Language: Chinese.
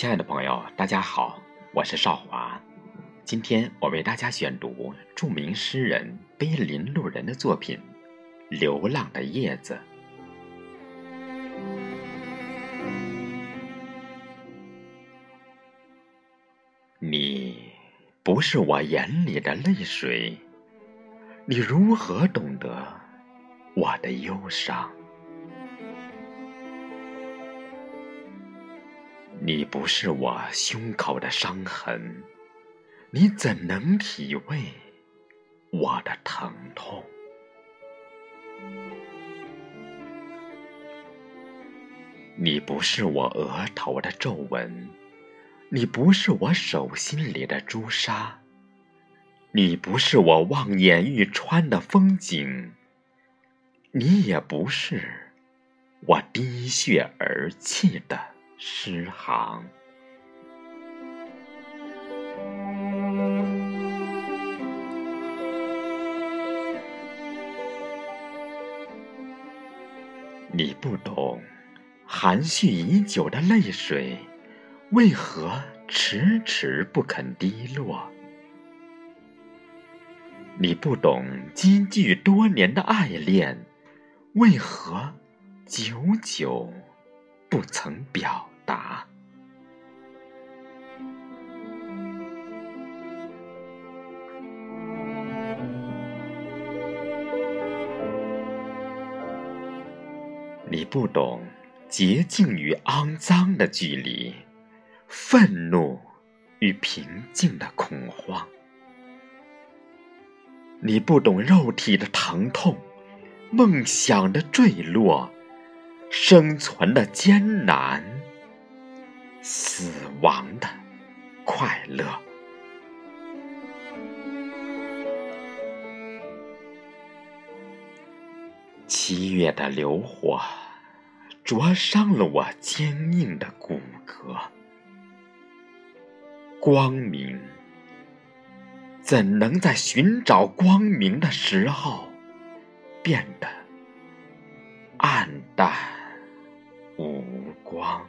亲爱的朋友，大家好，我是少华。今天我为大家选读著名诗人碑林路人的作品《流浪的叶子》。你不是我眼里的泪水，你如何懂得我的忧伤？你不是我胸口的伤痕，你怎能体味我的疼痛？你不是我额头的皱纹，你不是我手心里的朱砂，你不是我望眼欲穿的风景，你也不是我滴血而泣的。诗行，你不懂含蓄已久的泪水为何迟迟不肯滴落，你不懂积聚多年的爱恋为何久久不曾表。答。你不懂洁净与肮脏的距离，愤怒与平静的恐慌。你不懂肉体的疼痛，梦想的坠落，生存的艰难。死亡的快乐。七月的流火灼伤了我坚硬的骨骼。光明怎能在寻找光明的时候变得暗淡无光？